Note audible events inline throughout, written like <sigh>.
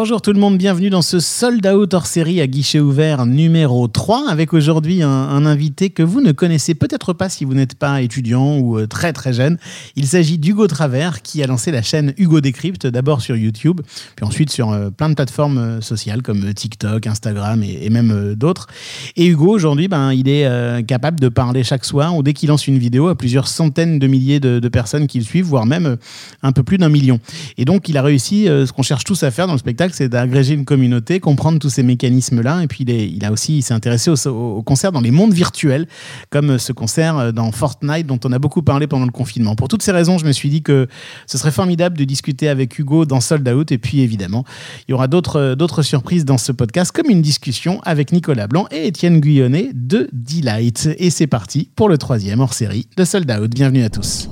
Bonjour tout le monde, bienvenue dans ce sold out hors série à guichet ouvert numéro 3 avec aujourd'hui un, invité que vous ne connaissez peut-être pas si vous n'êtes pas étudiant ou euh, très très jeune. Il s'agit d'Hugo Travers qui a lancé la chaîne Hugo Décrypte d'abord sur YouTube puis ensuite sur euh, plein de plateformes euh, sociales comme TikTok, Instagram et, même d'autres. Et Hugo aujourd'hui ben, il est capable de parler chaque soir ou dès qu'il lance une vidéo à plusieurs centaines de milliers de personnes qui le suivent voire même un peu plus d'un million. Et donc il a réussi ce qu'on cherche tous à faire dans le spectacle c'est d'agréger une communauté, comprendre tous ces mécanismes-là. Et puis, il, a aussi s'est intéressé aux au concerts dans les mondes virtuels, comme ce concert euh, dans Fortnite dont on a beaucoup parlé pendant le confinement. Pour toutes ces raisons, je me suis dit que ce serait formidable de discuter avec Hugo dans Sold Out. Et puis, évidemment, il y aura d'autres, d'autres surprises dans ce podcast, comme une discussion avec Nicolas Blanc et Étienne Guyonnet de Delight. Et c'est parti pour le troisième hors série de Sold Out. Bienvenue à tous.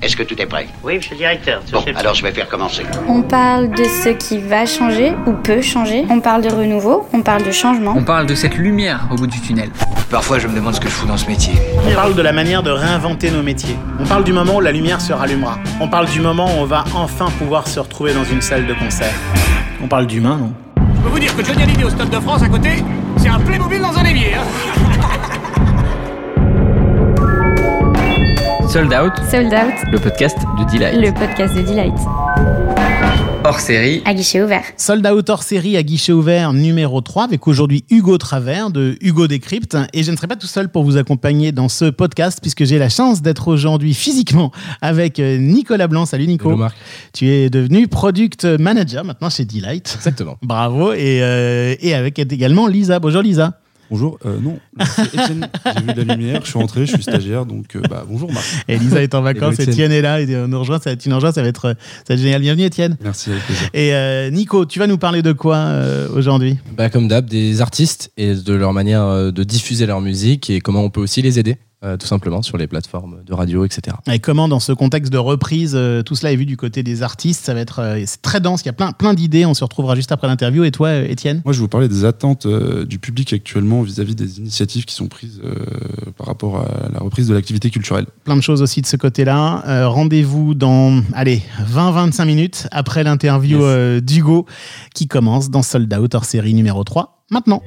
Est-ce que tout est prêt? Oui, monsieur le directeur. Bon, alors je vais faire commencer. On parle de ce qui va changer ou peut changer. On parle de renouveau, on parle de changement. On parle de cette lumière au bout du tunnel. Parfois, je me demande ce que je fous dans ce métier. On parle de la manière de réinventer nos métiers. On parle du moment où la lumière se rallumera. On parle du moment où on va enfin pouvoir se retrouver dans une salle de concert. On parle d'humain, non? Je peux vous dire que Johnny Hallyday au Stade de France à côté, c'est un Playmobil dans un évier. Hein Sold Out. Sold Out. Le podcast de Delight. Le podcast de Delight. Hors série. À guichet ouvert. Sold Out hors série à guichet ouvert numéro 3 avec aujourd'hui Hugo Travers de Hugo Décrypte. Et je ne serai pas tout seul pour vous accompagner dans ce podcast puisque j'ai la chance d'être aujourd'hui physiquement avec euh, Nicolas Blanc. Salut Nico. Hello Marc. Tu es devenu product manager maintenant chez Delight. Exactement. Bravo. Et, euh, et avec également Lisa. Bonjour Lisa. Bonjour, euh, non, Etienne, <laughs> j'ai vu la lumière, je suis rentré, je suis stagiaire, donc euh, bah, bonjour Marc. Elisa est en vacances, Etienne est là, et on nous rejoint, ça, tu nous rejoins, ça va être, ça va être génial. Bienvenue Etienne. Merci, avec plaisir. Et euh, Nico, tu vas nous parler de quoi euh, aujourd'hui? Bah, Comme d'hab, des artistes et de leur manière euh, de diffuser leur musique et comment on peut aussi les aider. Euh, tout simplement sur les plateformes de radio, etc. Et comment, dans ce contexte de reprise, euh, tout cela est vu du côté des artistes Ça va être euh, c'est très dense, il y a plein, plein d'idées. On se retrouvera juste après l'interview. Et toi, Étienne? Moi, je vais vous parler des attentes euh, du public actuellement vis-à-vis des initiatives qui sont prises euh, par rapport à la reprise de l'activité culturelle. Plein de choses aussi de ce côté-là. Euh, Rendez-vous dans, allez, 20-25 minutes après l'interview Yes. euh, d'Hugo qui commence dans Sold Out hors série numéro 3. Maintenant.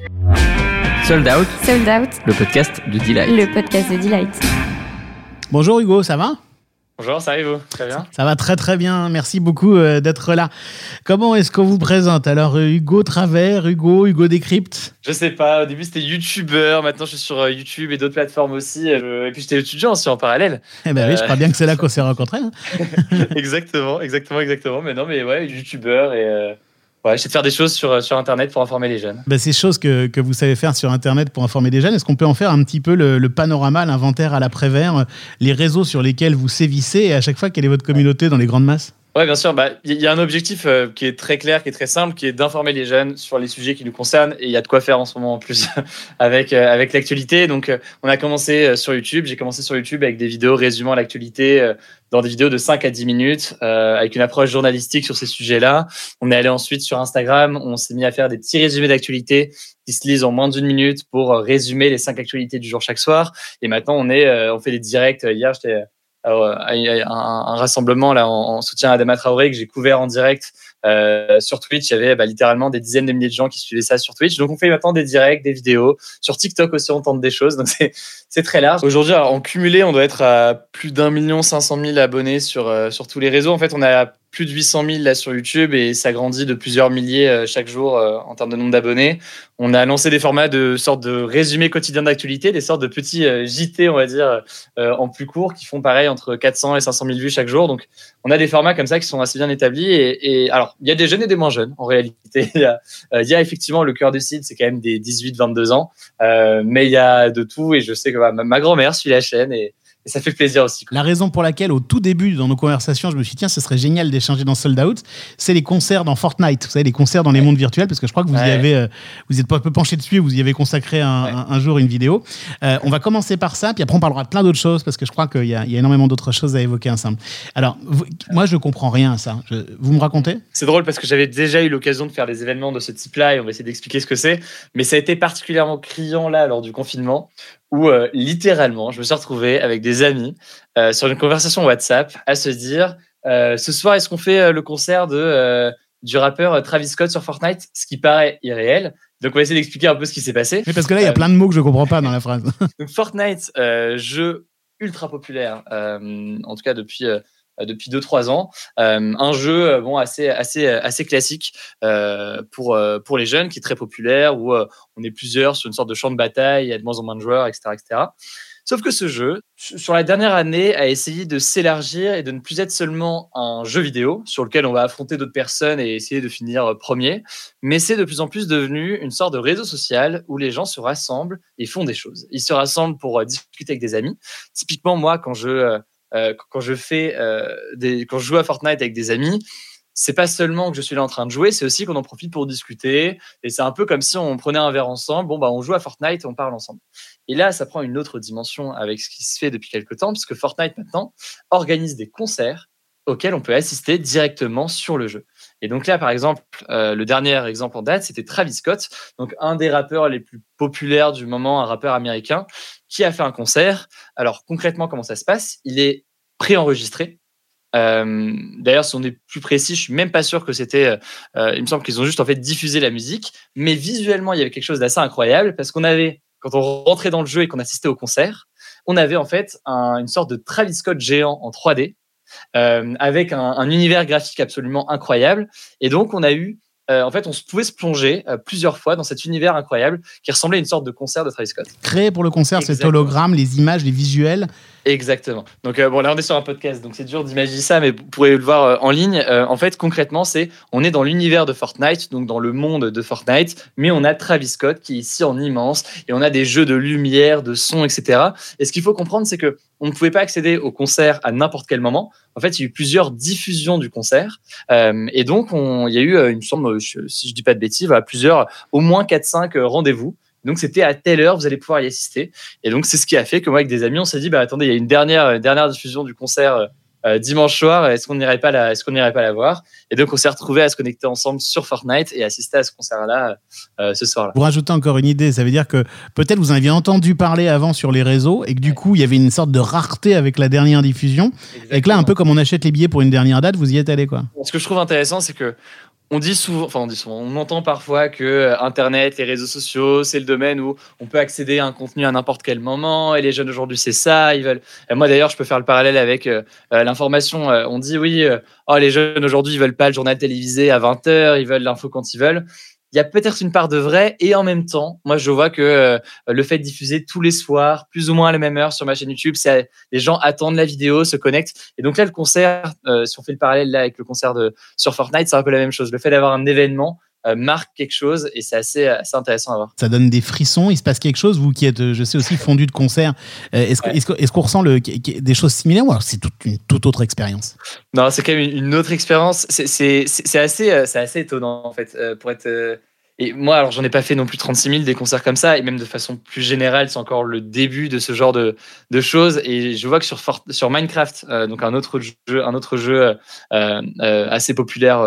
Sold Out. Sold Out. Le podcast de Delight. Le podcast de Delight. Bonjour Hugo, ça va? Bonjour, ça arrive vous? Très bien? Ça va très très bien, merci beaucoup euh, d'être là. Comment est-ce qu'on vous présente? Alors euh, Hugo Travers, Hugo, Hugo Décrypte? Je sais pas, au début c'était youtubeur, maintenant je suis sur euh, YouTube et d'autres plateformes aussi. euh, et puis j'étais étudiant aussi en parallèle. Eh ben oui, je crois bien que c'est là <laughs> qu'on s'est rencontrés. hein. exactement, exactement, exactement. Mais non, mais ouais, youtubeur et euh, ouais, de faire des choses sur, euh, sur internet pour informer les jeunes. Ben, ces choses que, que vous savez faire sur Internet pour informer des jeunes, est-ce qu'on peut en faire un petit peu le, le panorama, l'inventaire à l'après-vert, euh, les réseaux sur lesquels vous sévissez et à chaque fois, quelle est votre communauté dans les grandes masses? Ouais, bien sûr. bah, Il y a un objectif euh, qui est très clair, qui est très simple, qui est d'informer les jeunes sur les sujets qui nous concernent. Et il y a de quoi faire en ce moment en plus <laughs> avec, euh, avec l'actualité. Donc, euh, on a commencé euh, sur YouTube. J'ai commencé sur YouTube avec des vidéos résumant l'actualité euh, dans des vidéos de 5 à 10 minutes, avec une approche journalistique sur ces sujets-là. On est allé ensuite sur Instagram. On s'est mis à faire des petits résumés d'actualité qui se lisent en moins d'une minute pour résumer les cinq actualités du jour chaque soir. Et maintenant, on, est, on fait des directs. Hier, j'étais à un, un rassemblement là en, en soutien à Adama Traoré que j'ai couvert en direct euh, sur Twitch. Il y avait bah, littéralement des dizaines de milliers de gens qui suivaient ça sur Twitch. Donc on fait maintenant des directs, des vidéos. Sur TikTok aussi, on tente des choses. Donc c'est très large. Aujourd'hui, en cumulé, on doit être à plus d'un million cinq cent mille abonnés sur euh, sur tous les réseaux. En fait, on a plus de 800 000 là sur YouTube et ça grandit de plusieurs milliers euh, chaque jour euh, en termes de nombre d'abonnés. On a lancé des formats de sortes de résumés quotidiens d'actualité, des sortes de petits euh, JT, on va dire, en plus court, qui font pareil entre 400 et 500 000 vues chaque jour. Donc, on a des formats comme ça qui sont assez bien établis. Et, alors, il y a des jeunes et des moins jeunes en réalité. <laughs> Il y a, effectivement le cœur du site, c'est quand même des 18-22 ans, mais il y a de tout. Et je sais que bah, ma grand-mère suit la chaîne et, et ça fait plaisir aussi. La raison pour laquelle, au tout début, dans nos conversations, je me suis dit, tiens, ce serait génial d'échanger dans Sold Out, c'est les concerts dans Fortnite. Vous savez, les concerts dans les mondes virtuels, parce que je crois que vous y avez, euh, vous êtes pas un peu penché dessus, vous y avez consacré un, Ouais. un- un jour une vidéo. Euh, on va commencer par ça, puis après on parlera de plein d'autres choses, parce que je crois qu'il y, a- il y a énormément d'autres choses à évoquer ensemble. Alors, vous- moi, je comprends rien à ça. Je- vous me racontez? C'est drôle parce que j'avais déjà eu l'occasion de faire des événements de ce type-là et on va essayer d'expliquer ce que c'est. Mais ça a été particulièrement criant là lors du confinement où euh, littéralement je me suis retrouvé avec des amis euh, sur une conversation WhatsApp à se dire euh, ce soir est-ce qu'on fait euh, le concert de du rappeur Travis Scott sur Fortnite, ce qui paraît irréel. Donc on va essayer d'expliquer un peu ce qui s'est passé. Mais parce que là, il y a plein de mots que je comprends pas dans la phrase. <laughs> Donc Fortnite, jeu ultra populaire, en tout cas depuis depuis 2-3 ans. Euh, un jeu bon assez assez assez classique euh, pour euh, pour les jeunes, qui est très populaire où on est plusieurs sur une sorte de champ de bataille, il y a de moins en moins de joueurs, etc., etc. Sauf que ce jeu, su- sur la dernière année, a essayé de s'élargir et de ne plus être seulement un jeu vidéo sur lequel on va affronter d'autres personnes et essayer de finir euh, premier, mais c'est de plus en plus devenu une sorte de réseau social où les gens se rassemblent et font des choses. Ils se rassemblent pour euh, discuter avec des amis. Typiquement, moi, quand je, euh, quand je fais des, quand je joue à Fortnite avec des amis, c'est pas seulement que je suis là en train de jouer, c'est aussi qu'on en profite pour discuter. Et c'est un peu comme si on prenait un verre ensemble. Bon, bah, on joue à Fortnite et on parle ensemble. Et là, ça prend une autre dimension avec ce qui se fait depuis quelques temps, puisque Fortnite maintenant organise des concerts auxquels on peut assister directement sur le jeu. Et donc là, par exemple, euh, le dernier exemple en date, c'était Travis Scott, donc un des rappeurs les plus populaires du moment, un rappeur américain, qui a fait un concert. Alors concrètement, comment ça se passe? Il est préenregistré. Euh, D'ailleurs, si on est plus précis, je suis même pas sûr que c'était. euh, il me semble qu'ils ont juste en fait diffusé la musique, mais visuellement, il y avait quelque chose d'assez incroyable parce qu'on avait, quand on rentrait dans le jeu et qu'on assistait au concert, on avait en fait un- une sorte de Travis Scott géant en 3D euh, avec un, un univers graphique absolument incroyable. Et donc, on a eu, euh, en fait, on pouvait se plonger euh, plusieurs fois dans cet univers incroyable qui ressemblait à une sorte de concert de Travis Scott. Créé pour le concert, cet hologramme, les images, les visuels. Exactement. Donc euh, bon là on est sur un podcast, donc c'est dur d'imaginer ça, mais vous pourrez le voir euh, en ligne. Euh, en fait, concrètement, c'est on est dans l'univers de Fortnite, donc dans le monde de Fortnite, mais on a Travis Scott qui est ici en immense et on a des jeux de lumière, de son, etc. Et ce qu'il faut comprendre, c'est que on ne pouvait pas accéder au concert à n'importe quel moment. En fait, il y a eu plusieurs diffusions du concert, et donc on, il y a eu, il me semble, si je dis pas de bêtises, voilà, plusieurs, au moins 4-5 rendez-vous. Donc c'était à telle heure, vous allez pouvoir y assister. Et donc, c'est ce qui a fait que moi, avec des amis, on s'est dit, bah, attendez, il y a une dernière, une dernière diffusion du concert euh, euh, dimanche soir. Est-ce qu'on n'irait pas la, est-ce qu'on n'irait pas la voir? Et donc, on s'est retrouvés à se connecter ensemble sur Fortnite et assister à ce concert-là euh, ce soir-là. Vous rajoutez encore une idée, ça veut dire que peut-être vous en aviez entendu parler avant sur les réseaux et que du coup, il y avait une sorte de rareté avec la dernière diffusion. Et que là, un peu comme on achète les billets pour une dernière date, vous y êtes allé, quoi. Ce que je trouve intéressant, c'est que on dit souvent, enfin on entend parfois que euh, Internet, les réseaux sociaux, c'est le domaine où on peut accéder à un contenu à n'importe quel moment. Et les jeunes aujourd'hui, c'est ça. Ils veulent. Moi d'ailleurs, je peux faire le parallèle avec euh, euh, l'information. On dit oui, oh les jeunes aujourd'hui, ils veulent pas le journal télévisé à 20 h ils veulent l'info quand ils veulent. Il y a peut-être une part de vrai et en même temps, moi je vois que euh, le fait de diffuser tous les soirs, plus ou moins à la même heure sur ma chaîne YouTube, c'est les gens attendent la vidéo, se connectent. Et donc là, le concert, euh, si on fait le parallèle là avec le concert de sur Fortnite, c'est un peu la même chose. Le fait d'avoir un événement marque quelque chose et c'est assez, assez intéressant à voir. Ça donne des frissons, il se passe quelque chose, vous qui êtes, euh, je sais aussi, fondu de concert. euh, Est-ce Ouais. est-ce qu'on ressent le, des choses similaires ou alors c'est toute une toute autre expérience? Non, c'est quand même une autre expérience. C'est- assez, euh, assez étonnant en fait euh, pour être. Et moi, alors j'en ai pas fait non plus 36 000 des concerts comme ça, et même de façon plus générale, c'est encore le début de ce genre de, choses. Et je vois que sur, sur Minecraft, euh, donc un autre jeu, un autre jeu euh, euh, assez populaire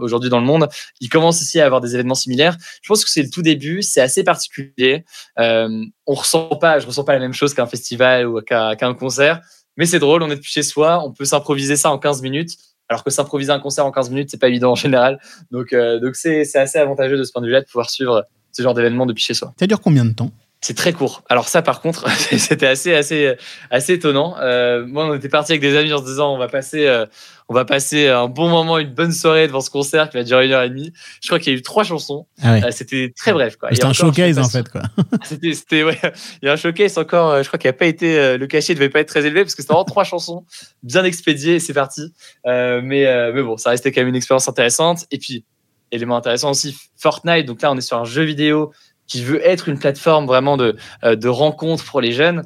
aujourd'hui dans le monde, il commence ici à avoir des événements similaires. Je pense que c'est le tout début, c'est assez particulier. On ressent pas, je ressens pas la même chose qu'un festival ou qu'un qu'un concert, mais c'est drôle, on est depuis chez soi, on peut s'improviser ça en 15 minutes. Alors que s'improviser un concert en 15 minutes, c'est pas évident en général. Donc, euh, donc c'est assez avantageux de ce point de vue-là de pouvoir suivre ce genre d'événement depuis chez soi. Ça dure combien de temps? C'est très court. Alors ça, par contre, <laughs> c'était assez, assez, assez étonnant. Euh, moi, on était parti avec des amis en se disant, on va passer, euh, on va passer un bon moment, une bonne soirée devant ce concert qui va durer une heure et demie. Je crois qu'il y a eu trois chansons. Ah ouais. Euh, c'était très bref. C'était un showcase en fait, quoi. <laughs> c'était, c'était, ouais. Il y a un showcase encore, je crois qu'il n'a pas été, le cachet ne devait pas être très élevé parce que c'était vraiment trois chansons bien expédiées c'est parti. Mais, mais bon, ça restait quand même une expérience intéressante. Et puis, élément intéressant aussi, Fortnite. Donc là, on est sur un jeu vidéo qui veut être une plateforme vraiment de, euh, de rencontre pour les jeunes.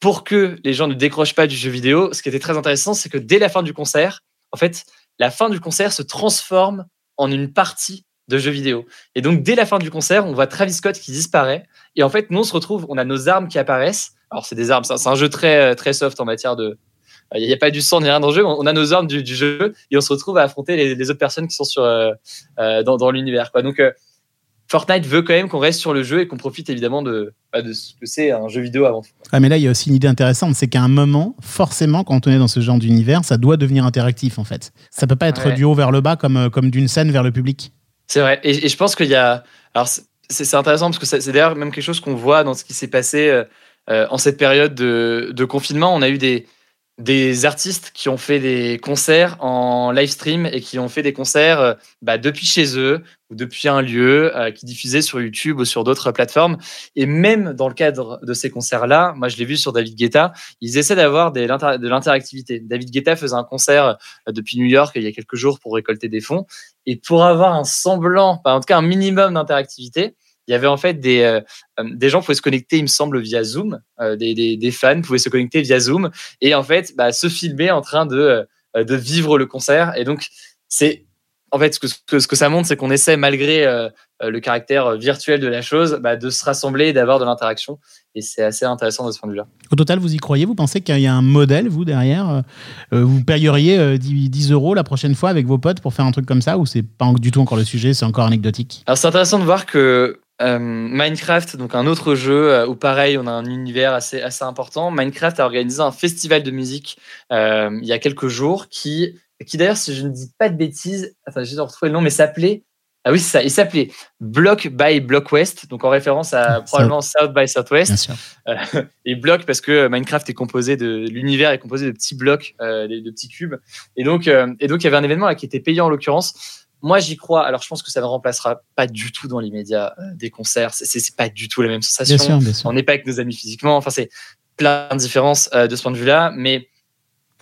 Pour que les gens ne décrochent pas du jeu vidéo, ce qui était très intéressant, c'est que dès la fin du concert, en fait, la fin du concert se transforme en une partie de jeu vidéo. Et donc, dès la fin du concert, on voit Travis Scott qui disparaît. Et en fait, nous, on se retrouve, on a nos armes qui apparaissent. Alors, c'est des armes, c'est un- jeu très, très soft en matière de. Il n'y a pas du sang ni rien dans le jeu. On a nos armes du, jeu et on se retrouve à affronter les, autres personnes qui sont sur, euh, euh, dans, l'univers. Donc, euh, Fortnite veut quand même qu'on reste sur le jeu et qu'on profite évidemment de, bah, de ce que c'est un jeu vidéo avant tout. Ah, mais là, il y a aussi une idée intéressante, c'est qu'à un moment, forcément, quand on est dans ce genre d'univers, ça doit devenir interactif en fait. Ça peut pas être Ouais. du haut vers le bas comme, euh, comme d'une scène vers le public. C'est vrai. Et, et je pense qu'il y a. Alors, c'est intéressant parce que c'est d'ailleurs même quelque chose qu'on voit dans ce qui s'est passé euh, euh, en cette période de, de confinement. On a eu des, des artistes qui ont fait des concerts en live stream et qui ont fait des concerts euh, bah, depuis chez eux ou depuis un lieu euh, qui diffusaient sur YouTube ou sur d'autres plateformes. Et même dans le cadre de ces concerts-là, moi je l'ai vu sur David Guetta, ils essaient d'avoir de l'interactivité. David Guetta faisait un concert euh, depuis New York il y a quelques jours pour récolter des fonds. Et pour avoir un semblant, enfin, en tout cas un minimum d'interactivité, il y avait en fait des, euh, euh, des gens pouvaient se connecter, il me semble, via Zoom. Euh, des, des, fans pouvaient se connecter via Zoom et en fait bah, se filmer en train de, de vivre le concert. Et donc, c'est en fait ce que, ce que, ça montre, c'est qu'on essaie, malgré le caractère euh, virtuel de la chose, bah, de se rassembler et d'avoir de l'interaction. Et c'est assez intéressant de ce point de vue-là. Au total, vous y croyez? Vous pensez qu'il y a un modèle, vous, derrière euh, euh, Vous payeriez euh, 10, 10 euros la prochaine fois avec vos potes pour faire un truc comme ça Ou c'est pas du tout encore le sujet, c'est encore anecdotique? Alors c'est intéressant de voir que euh, Minecraft, donc un autre jeu euh, où pareil on a un univers assez, assez important, Minecraft a organisé un festival de musique euh, il y a quelques jours qui, qui d'ailleurs si je ne dis pas de bêtises, attends j'ai retrouvé le nom mais s'appelait ah oui c'est ça, il s'appelait Block by Block West, donc en référence à probablement South by Southwest. Bien sûr. Euh, <laughs> et bloc parce que Minecraft est composé de l'univers est composé de petits blocs, euh, de, de petits cubes. Et donc, euh, et donc il y avait un événement là, qui était payant en l'occurrence. Moi, j'y crois. Alors, je pense que ça ne remplacera pas du tout dans l'immédiat euh, des concerts. C'est- pas du tout la même sensation. Bien sûr, bien sûr. On n'est pas avec nos amis physiquement. Enfin, c'est plein de différences de ce point de vue-là. Mais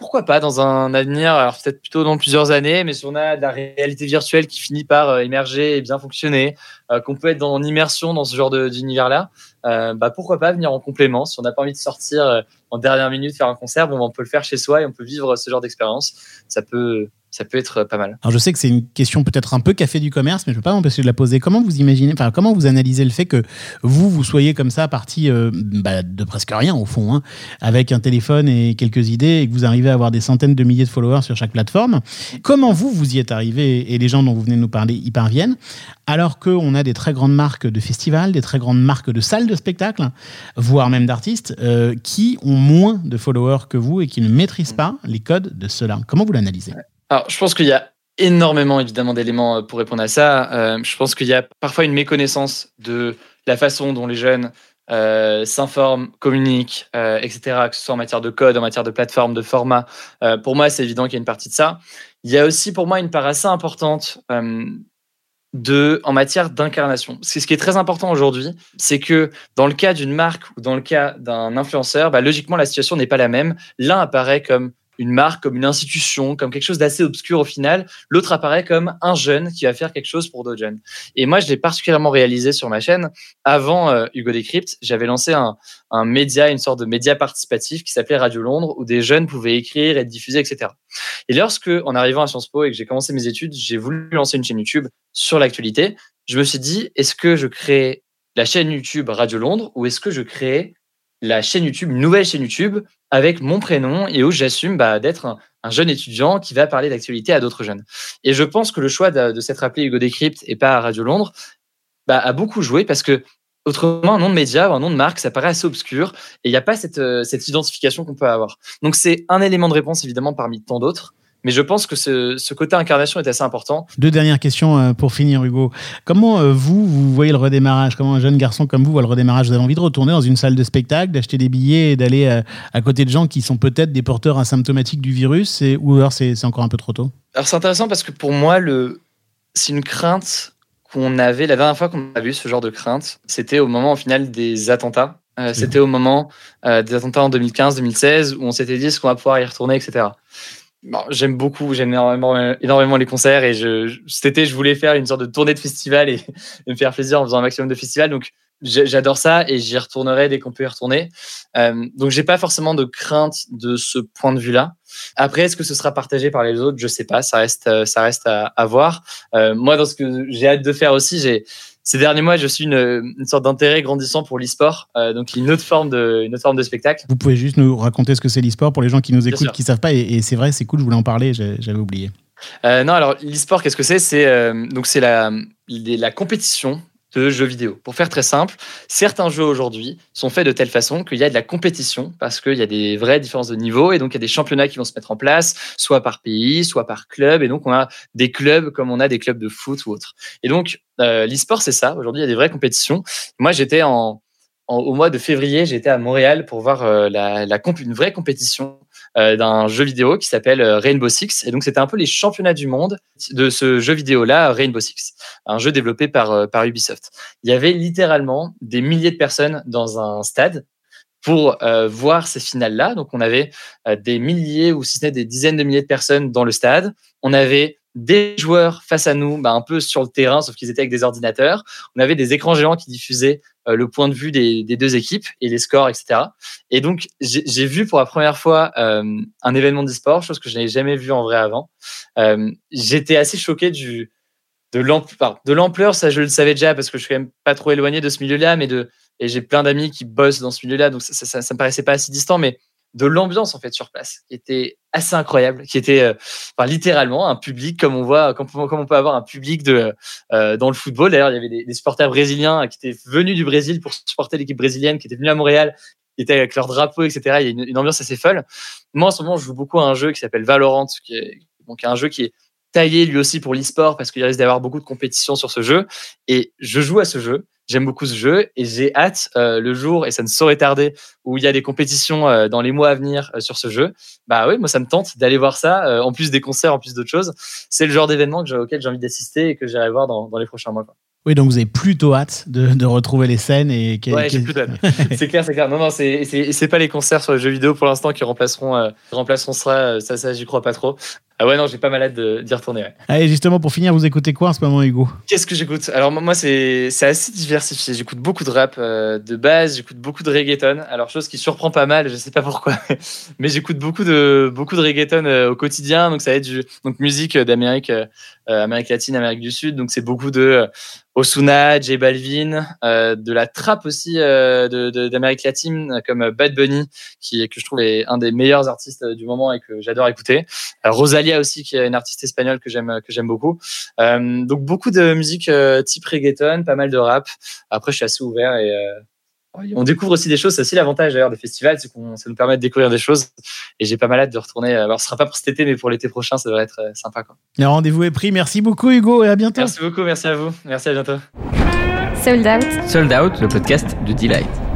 pourquoi pas dans un avenir, alors peut-être plutôt dans plusieurs années, mais si on a de la réalité virtuelle qui finit par euh, émerger et bien fonctionner, euh, qu'on peut être en immersion dans ce genre d'univers-là, euh, bah pourquoi pas venir en complément? Si on n'a pas envie de sortir euh, en dernière minute faire un concert, bon, bah, on peut le faire chez soi et on peut vivre ce genre d'expérience. Ça peut, ça peut être pas mal. Alors je sais que c'est une question peut-être un peu café du commerce, mais je ne peux pas m'empêcher de la poser. Comment vous imaginez, enfin comment vous analysez le fait que vous, vous soyez comme ça parti bah, de presque rien au fond, hein, avec un téléphone et quelques idées, et que vous arrivez à avoir des centaines de milliers de followers sur chaque plateforme? Comment vous, vous y êtes arrivé et les gens dont vous venez de nous parler y parviennent alors qu'on a des très grandes marques de festivals, des très grandes marques de salles de spectacle, voire même d'artistes, euh, qui ont moins de followers que vous et qui ne maîtrisent pas les codes de cela Comment vous l'analysez? Alors, je pense qu'il y a énormément, évidemment, d'éléments euh, pour répondre à ça. Euh, je pense qu'il y a parfois une méconnaissance de la façon dont les jeunes s'informent, communiquent, etc., que ce soit en matière de code, en matière de plateforme, de format. Pour moi, c'est évident qu'il y a une partie de ça. Il y a aussi, pour moi, une part assez importante de, en matière d'incarnation. Ce qui est très important aujourd'hui, c'est que dans le cas d'une marque ou dans le cas d'un influenceur, bah, logiquement, la situation n'est pas la même. L'un apparaît comme une marque, comme une institution, comme quelque chose d'assez obscur au final. L'autre apparaît comme un jeune qui va faire quelque chose pour d'autres jeunes. Et moi, je l'ai particulièrement réalisé sur ma chaîne. Avant euh, Hugo Décrypte, j'avais lancé un, un média, une sorte de média participatif qui s'appelait Radio Londres, où des jeunes pouvaient écrire, être diffusés, etc. Et lorsque, en arrivant à Sciences Po et que j'ai commencé mes études, j'ai voulu lancer une chaîne YouTube sur l'actualité, je me suis dit, est-ce que je crée la chaîne YouTube Radio Londres ou est-ce que je crée la chaîne YouTube, une nouvelle chaîne YouTube avec mon prénom et où j'assume bah, d'être un, un, jeune étudiant qui va parler d'actualité à d'autres jeunes. Et je pense que le choix de, s'être appelé Hugo Décrypte et pas Radio Londres bah, a beaucoup joué parce que autrement, un nom de média ou un nom de marque, ça paraît assez obscur et il n'y a pas cette, euh, cette identification qu'on peut avoir. Donc c'est un élément de réponse évidemment parmi tant d'autres. Mais je pense que ce, ce, côté incarnation est assez important. Deux dernières questions euh, pour finir, Hugo. Comment euh, vous, vous voyez le redémarrage? Comment un jeune garçon comme vous voit le redémarrage? Vous avez envie de retourner dans une salle de spectacle, d'acheter des billets et d'aller à, à, côté de gens qui sont peut-être des porteurs asymptomatiques du virus et, Ou alors c'est encore un peu trop tôt? Alors c'est intéressant parce que pour moi, le... c'est une crainte qu'on avait, la dernière fois qu'on a vu ce genre de crainte, c'était au moment au final des attentats. Euh, c'était au moment euh, des attentats en 2015-2016 où on s'était dit est-ce qu'on va pouvoir y retourner, etc. J'aime beaucoup, j'aime énormément, énormément, les concerts et je, cet été, je voulais faire une sorte de tournée de festival et, <laughs> me faire plaisir en faisant un maximum de festivals. Donc, j'adore ça et j'y retournerai dès qu'on peut y retourner. Euh, donc, j'ai pas forcément de crainte de ce point de vue-là. Après, est-ce que ce sera partagé par les autres? Je sais pas, ça reste, ça reste à, à voir. Euh, moi, dans ce que j'ai hâte de faire aussi, j'ai ces derniers mois, je suis une, une sorte d'intérêt grandissant pour l'e-sport, euh, donc une autre forme de, une autre forme de spectacle. Vous pouvez juste nous raconter ce que c'est l'e-sport pour les gens qui nous écoutent, qui savent pas, et, et c'est vrai, c'est cool, je voulais en parler, j'avais oublié. Euh, non, alors l'e-sport, qu'est-ce que c'est? C'est euh, donc c'est la, la compétition de jeux vidéo. Pour faire très simple, certains jeux aujourd'hui sont faits de telle façon qu'il y a de la compétition parce qu'il y a des vraies différences de niveau et donc il y a des championnats qui vont se mettre en place, soit par pays, soit par club. Et donc on a des clubs comme on a des clubs de foot ou autres. Et donc euh, l'e-sport, c'est ça. Aujourd'hui, il y a des vraies compétitions. Moi, j'étais en, au mois de février, j'étais à Montréal pour voir euh, la, comp- une vraie compétition d'un jeu vidéo qui s'appelle euh, Rainbow Six. Et donc, c'était un peu les championnats du monde de ce jeu vidéo-là, Rainbow Six, un jeu développé par, euh, par Ubisoft. Il y avait littéralement des milliers de personnes dans un stade pour euh, voir ces finales-là. Donc, on avait euh, des milliers ou si ce n'est des dizaines de milliers de personnes dans le stade. On avait des joueurs face à nous, bah, un peu sur le terrain, sauf qu'ils étaient avec des ordinateurs. On avait des écrans géants qui diffusaient euh, le point de vue des, deux équipes et les scores, etc. Et donc, j'ai vu pour la première fois euh, un événement d'e-sport, chose que je n'avais jamais vu en vrai avant. Euh, J'étais assez choqué du, de l'ampleur, ça je le savais déjà parce que je suis quand même pas trop éloigné de ce milieu-là, mais de, et j'ai plein d'amis qui bossent dans ce milieu-là, donc ça, ça me paraissait pas si distant, mais de l'ambiance en fait sur place, qui était assez incroyable, qui était euh, enfin, littéralement un public comme on voit, comme, comme on peut avoir un public de euh, dans le football. D'ailleurs, il y avait des, des supporters brésiliens qui étaient venus du Brésil pour supporter l'équipe brésilienne, qui étaient venus à Montréal, qui étaient avec leur drapeau, etc. Il y a une, une ambiance assez folle. Moi, en ce moment, je joue beaucoup à un jeu qui s'appelle Valorant, qui est donc un jeu qui est taillé lui aussi pour l'e-sport parce qu'il risque d'avoir beaucoup de compétition sur ce jeu. Et je joue à ce jeu. J'aime beaucoup ce jeu et j'ai hâte euh, le jour, et ça ne saurait tarder, où il y a des compétitions euh, dans les mois à venir euh, sur ce jeu. Bah oui, moi ça me tente d'aller voir ça, en plus des concerts, en plus d'autres choses. C'est le genre d'événement auquel j'ai envie d'assister et que j'irai voir dans, dans les prochains mois. quoi. Oui, donc vous avez plutôt hâte de, de retrouver les scènes et que- Ouais, j'ai plus hâte. <laughs> c'est clair, c'est clair. Non, non, c'est pas les concerts sur les jeux vidéo pour l'instant qui remplaceront euh, remplaceront ça. Ça, ça, j'y crois pas trop. Ah ouais, non, j'ai pas mal hâte de- d'y retourner. ouais. Allez, justement, pour finir, vous écoutez quoi en ce moment, Hugo? Qu'est-ce que j'écoute? Alors moi, c'est c'est assez diversifié. J'écoute beaucoup de rap euh, de base, j'écoute beaucoup de reggaeton. Alors chose qui surprend pas mal, je sais pas pourquoi, <laughs> mais j'écoute beaucoup de beaucoup de reggaeton euh, au quotidien. Donc ça va être du donc musique d'Amérique, euh, Amérique latine, Amérique du Sud. Donc c'est beaucoup de euh, Ozuna, J Balvin, euh, de la trap aussi euh, de- de- d'Amérique latine comme Bad Bunny, qui que je trouve est un des meilleurs artistes euh, du moment et que j'adore écouter. Euh, Rosalia aussi, qui est une artiste espagnole que j'aime que j'aime beaucoup. Euh, donc beaucoup de musique euh, type reggaeton, pas mal de rap. Après, je suis assez ouvert et euh, on découvre aussi des choses. C'est aussi l'avantage d'ailleurs des festivals, c'est qu'on ça nous permet de découvrir des choses. Et j'ai pas mal hâte de retourner. Alors, ce sera pas pour cet été, mais pour l'été prochain, ça devrait être sympa. Quoi. Le rendez-vous est pris. Merci beaucoup, Hugo, et à bientôt. Merci beaucoup, merci à vous, merci à bientôt. Sold Out, Sold Out, le podcast de Delight.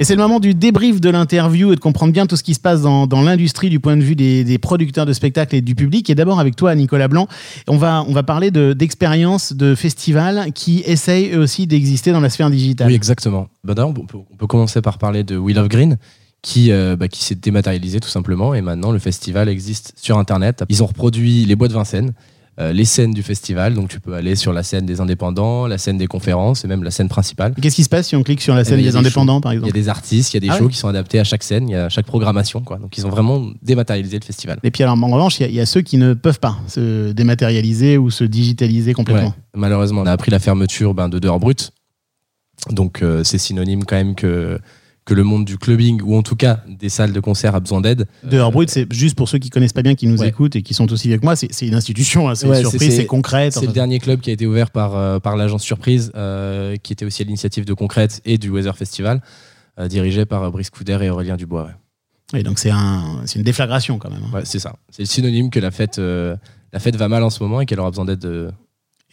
Et c'est le moment du débrief de l'interview et de comprendre bien tout ce qui se passe dans, l'industrie du point de vue des, producteurs de spectacles et du public. Et d'abord avec toi, Nicolas Blanc, on va, on va parler de- d'expériences de, festivals qui essayent eux aussi d'exister dans la sphère digitale. Oui, exactement. D'ailleurs, on, peut, on peut commencer par parler de Wheel of Green, qui, euh, bah, qui s'est dématérialisé tout simplement. Et maintenant, le festival existe sur Internet. Ils ont reproduit les bois de Vincennes, euh, les scènes du festival. Donc, tu peux aller sur la scène des indépendants, la scène des conférences et même la scène principale. Qu'est-ce qui se passe si on clique sur la scène Eh ben, a des des indépendants, par Il y a exemple des artistes, il y a des Ah shows ouais. qui sont adaptés à chaque scène, il y a chaque programmation. Quoi. Donc, ils ont vraiment dématérialisé le festival. Et puis alors, en revanche, il y a- il y, a ceux qui ne peuvent pas se dématérialiser ou se digitaliser complètement. Ouais. Malheureusement, on a appris la fermeture ben, de Dehors Brut. Donc, euh, c'est synonyme quand même que, que le monde du clubbing, ou en tout cas des salles de concert, a besoin d'aide. Dehors Brut, c'est juste pour ceux qui connaissent pas bien, qui nous Ouais. écoutent et qui sont aussi avec moi, c'est une institution, hein, c'est Ouais, surprise, c'est- c'est c'est- le dernier club qui a été ouvert par, euh, par l'agence Surprise, euh, qui était aussi à l'initiative de Concrète et du Weather Festival, euh, dirigé par Brice Couder et Aurélien Dubois. ouais. Et donc c'est un, une déflagration quand même. hein. C'est ça. C'est le synonyme que la fête, euh, la fête va mal en ce moment et qu'elle aura besoin d'aide.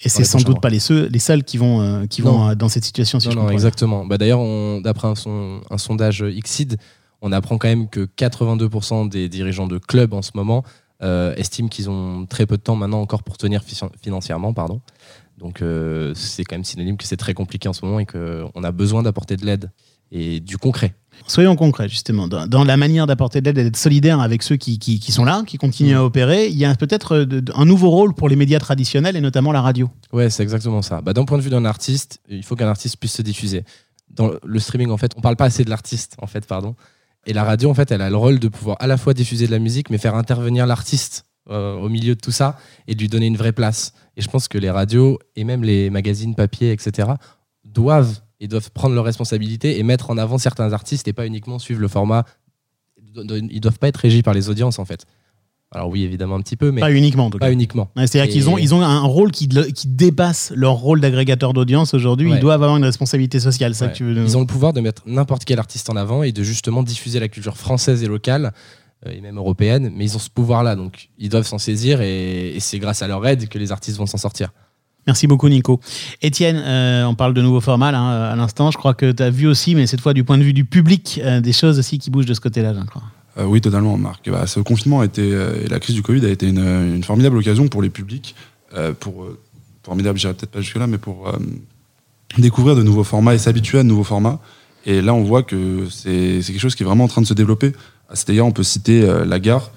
Et c'est sans doute mois. pas les, seuls, les seuls qui vont, euh, qui Non. vont euh, dans cette situation. Si non, je non, comprends exactement. Bah, D'ailleurs, d'après un, son- un sondage Xid, on apprend quand même que 82% des dirigeants de clubs en ce moment euh, estiment qu'ils ont très peu de temps maintenant encore pour tenir fi- financièrement. Pardon. Donc euh, c'est quand même synonyme que c'est très compliqué en ce moment et qu'on a besoin d'apporter de l'aide et du concret. Soyons concrets, justement. Dans, dans la manière d'apporter de l'aide et d'être solidaire avec ceux qui, qui, qui sont là, qui continuent Mm. à opérer, il y a peut-être euh, un nouveau rôle pour les médias traditionnels et notamment la radio. Ouais, c'est exactement ça. Bah, D'un point de vue d'un artiste, il faut qu'un artiste puisse se diffuser. Dans le streaming, en fait, on parle pas assez de l'artiste, en fait, pardon. Et la radio, en fait, elle a le rôle de pouvoir à la fois diffuser de la musique, mais faire intervenir l'artiste euh, au milieu de tout ça et de lui donner une vraie place. Et je pense que les radios et même les magazines papier, etc., doivent et doivent prendre leurs responsabilités et mettre en avant certains artistes et pas uniquement suivre le format. Ils doivent pas être régis par les audiences, en fait. Alors oui, évidemment un petit peu, mais Pas uniquement, en tout cas. pas uniquement. Ouais, C'est-à-dire Et- qu'ils ont, ils ont un rôle qui, qui dépasse leur rôle d'agrégateur d'audience aujourd'hui. Ouais. Ils doivent avoir une responsabilité sociale. Ça Ouais. que tu veux nous- Ils ont le pouvoir de mettre n'importe quel artiste en avant et de justement diffuser la culture française et locale euh, et même européenne, mais ils ont ce pouvoir-là, donc ils doivent s'en saisir et, et c'est grâce à leur aide que les artistes vont s'en sortir. Merci beaucoup, Nico. Étienne, euh, on parle de nouveaux formats là, à l'instant. Je crois que tu as vu aussi, mais cette fois du point de vue du public, euh, des choses aussi qui bougent de ce côté-là, je crois. Euh, oui, totalement, Marc. Bah, ce confinement a été, et la crise du Covid a été une, formidable occasion pour les publics, pour, formidable, j'irai peut-être pas jusque-là, mais pour découvrir de nouveaux formats et s'habituer à de nouveaux formats. Et là, on voit que c'est quelque chose qui est vraiment en train de se développer. À cet on peut citer La Gare,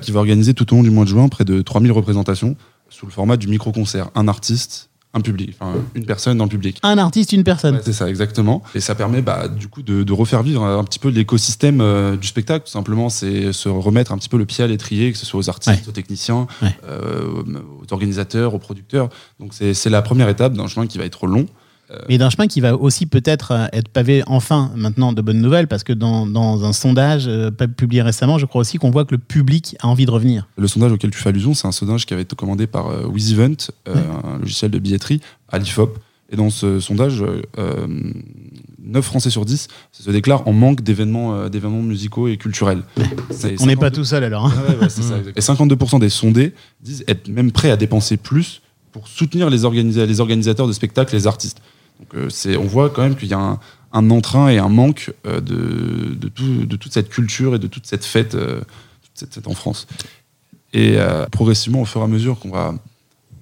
qui va organiser tout au long du mois de juin près de 3000 représentations sous le format du micro-concert. Un artiste, un public, enfin une personne dans le public. Un artiste, une personne. Ouais, c'est ça, exactement. Et ça permet bah, du coup de, de refaire vivre un petit peu l'écosystème euh, du spectacle. Tout simplement, c'est se remettre un petit peu le pied à l'étrier, que ce soit aux artistes, Ouais. aux techniciens, Ouais. euh, aux organisateurs, aux producteurs. Donc c'est c'est la première étape d'un chemin qui va être long. Mais d'un chemin qui va aussi peut-être euh, être pavé enfin maintenant de bonnes nouvelles, parce que dans, dans un sondage euh, publié récemment, je crois aussi qu'on voit que le public a envie de revenir. Le sondage auquel tu fais allusion, c'est un sondage qui avait été commandé par euh, WizEvent, euh, un logiciel de billetterie, à l'IFOP. Et dans ce sondage, euh, 9 Français sur 10 se déclarent en manque d'événements euh, d'événements musicaux et culturels. On n'est pas 52 tout seul alors. hein. Ouais, ouais, c'est ça, exactement. Et 52% des sondés disent être même prêts à dépenser plus pour soutenir les, organisa- les organisateurs de spectacles, les artistes. Donc euh, c'est, on voit quand même qu'il y a un, un entrain et un manque euh, de, de, tout- de toute cette culture et de toute cette fête, euh, toute cette fête en France. Et progressivement, au fur et à mesure qu'on va,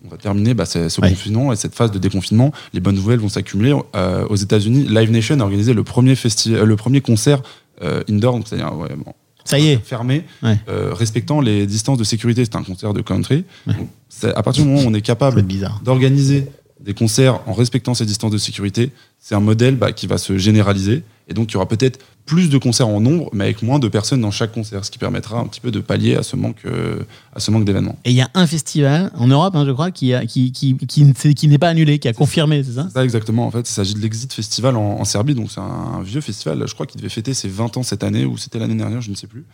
on va terminer bah, ce, Ouais. confinement et cette phase de déconfinement, les bonnes nouvelles vont s'accumuler. Euh, aux États-Unis, Live Nation a organisé le premier, festi- le premier concert euh, indoor, donc c'est-à-dire ouais, bon, Ça y est. fermé, Ouais. euh, respectant les distances de sécurité. C'est un concert de country. Donc, à partir du moment où on est capable d'organiser des concerts en respectant ces distances de sécurité, c'est un modèle bah, qui va se généraliser. Et donc, il y aura peut-être plus de concerts en nombre, mais avec moins de personnes dans chaque concert, ce qui permettra un petit peu de pallier à ce manque, euh, à ce manque d'événements. Et il y a un festival en Europe, hein, je crois, qui, a, qui, qui, qui, n'est pas annulé, qui a confirmé, c'est ça? Ça exactement. En fait, il s'agit de l'Exit Festival en, en Serbie. Donc, c'est un, vieux festival. Je crois qu'il devait fêter ses 20 ans cette année ou c'était l'année dernière, je ne sais plus.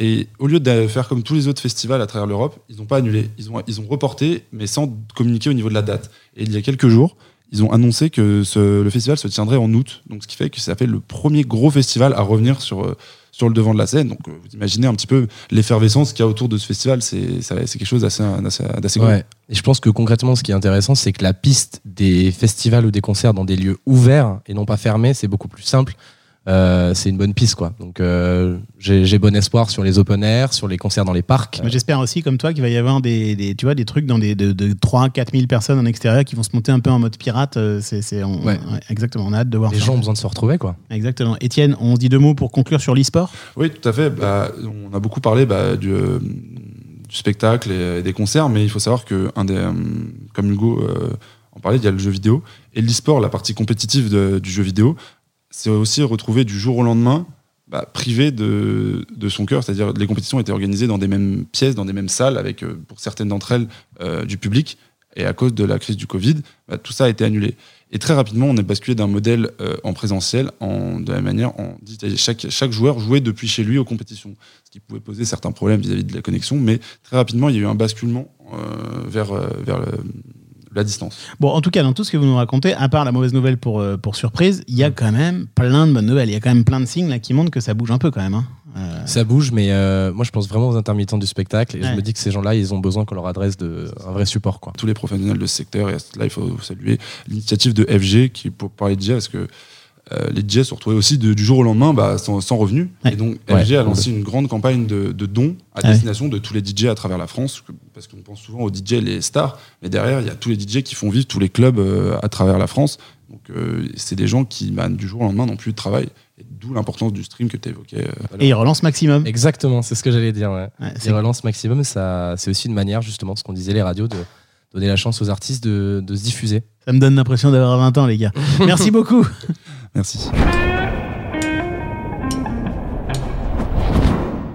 Et au lieu de faire comme tous les autres festivals à travers l'Europe, ils n'ont pas annulé. Ils ont, ils ont reporté, mais sans communiquer au niveau de la date. Et il y a quelques jours, ils ont annoncé que le festival se tiendrait en août. Donc, ce qui fait que ça fait le premier gros festival à revenir sur, euh, sur le devant de la scène. Donc, euh, vous imaginez un petit peu l'effervescence qu'il y a autour de ce festival. C'est quelque chose d'assez d'assez-. Ouais. Et je pense que concrètement, ce qui est intéressant, c'est que la piste des festivals ou des concerts dans des lieux ouverts et non pas fermés, c'est beaucoup plus simple. Euh, c'est une bonne piste, quoi. Donc, euh, j'ai bon espoir sur les open air, sur les concerts dans les parcs. Mais J'espère aussi, comme toi, qu'il va y avoir des, des- tu vois, des trucs dans des, de, de 3 4 000 personnes en extérieur qui vont se monter un peu en mode pirate. euh, C'est, c'est, on- Ouais. ouais, exactement, on a hâte de voir Les ça. gens ont besoin de se retrouver, quoi. Exactement. Étienne, on se dit deux mots pour conclure sur l'e-sport? Oui, tout à fait. Bah, on a beaucoup parlé bah, du, euh, du spectacle et, des concerts, mais il faut savoir que, un des, comme Hugo euh, en parlait, il y a le jeu vidéo. Et l'e-sport, la partie compétitive de- du jeu vidéo, c'est aussi retrouvé du jour au lendemain, bah, privé de, de son cœur. C'est-à-dire les compétitions étaient organisées dans des mêmes pièces, dans des mêmes salles, avec, euh, pour certaines d'entre elles, euh, du public. Et à cause de la crise du Covid, bah, tout ça a été annulé. Et très rapidement, on est basculé d'un modèle euh, en présentiel, en, de la manière, en, chaque, chaque joueur jouait depuis chez lui aux compétitions, ce qui pouvait poser certains problèmes vis-à-vis de la connexion, mais très rapidement, il y a eu un basculement euh, vers, euh, vers le- la distance. Bon, en tout cas, dans tout ce que vous nous racontez, à part la mauvaise nouvelle pour, euh, pour surprise, il y a quand même plein de bonnes nouvelles. Il y a quand même plein de signes là, qui montrent que ça bouge un peu quand même. hein. Euh, Ça bouge, mais euh, moi, je pense vraiment aux intermittents du spectacle. Et Ouais. je me dis que ces gens-là, ils ont besoin qu'on leur adresse de, un vrai support, quoi. Tous les professionnels de ce secteur, et là, il faut saluer l'initiative de FG, qui, pour parler de DJ, parce que euh, les DJ se retrouvaient aussi de- du jour au lendemain bah, sans, sans revenus. Ouais. Et donc, Ouais. A lancé une grande campagne de, de dons à Ah ouais. destination de tous les DJ à travers la France, parce qu'on pense souvent aux DJ, les stars, mais derrière, il y a tous les DJ qui font vivre tous les clubs euh, à travers la France. Donc, euh, c'est des gens qui, bah, du jour au lendemain, n'ont plus de travail. D'où l'importance du stream que tu évoquais. euh. Et il relance maximum. Exactement, c'est ce que j'allais dire. Ouais. Ouais, c'est- Les relances maximum, ça, c'est aussi une manière, justement, ce qu'on disait, les radios, de donner la chance aux artistes de, de se diffuser. Ça me donne l'impression d'avoir 20 ans, les gars. <laughs> Merci beaucoup. <laughs> Merci.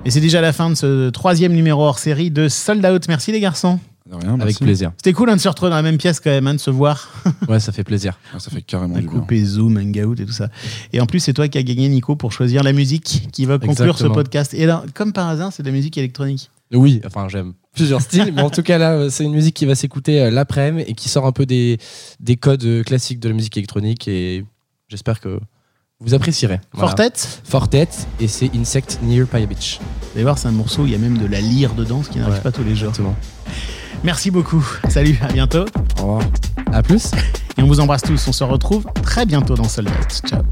Et c'est déjà la fin de ce troisième numéro hors série de Sold Out. Merci les garçons. De rien, Avec merci. plaisir. C'était cool hein, de se retrouver dans la même pièce quand même, hein, de se voir. <laughs> Ouais, ça fait plaisir. Ah, Ça fait carrément On a du bien. coupé Zoom, Hangout et tout ça. Et en plus, c'est toi qui as gagné, Nico, pour choisir la musique qui va conclure Exactement. ce podcast. Et comme par hasard, c'est de la musique électronique. Oui, enfin j'aime plusieurs styles, mais en tout cas là, euh, c'est une musique qui va s'écouter euh, l'après-midi et qui sort un peu des, des codes euh, classiques de la musique électronique et j'espère que vous apprécierez. Voilà. Fortet Fortet et c'est Insect Near Paya Beach. Vous allez voir, c'est un morceau, il y a même de la lyre dedans, ce qui n'arrive Ouais, pas tous les jours. Exactement. Merci beaucoup. Salut, à bientôt. Au revoir. À plus. Et on vous embrasse tous. On se retrouve très bientôt dans Sold Out. Ciao.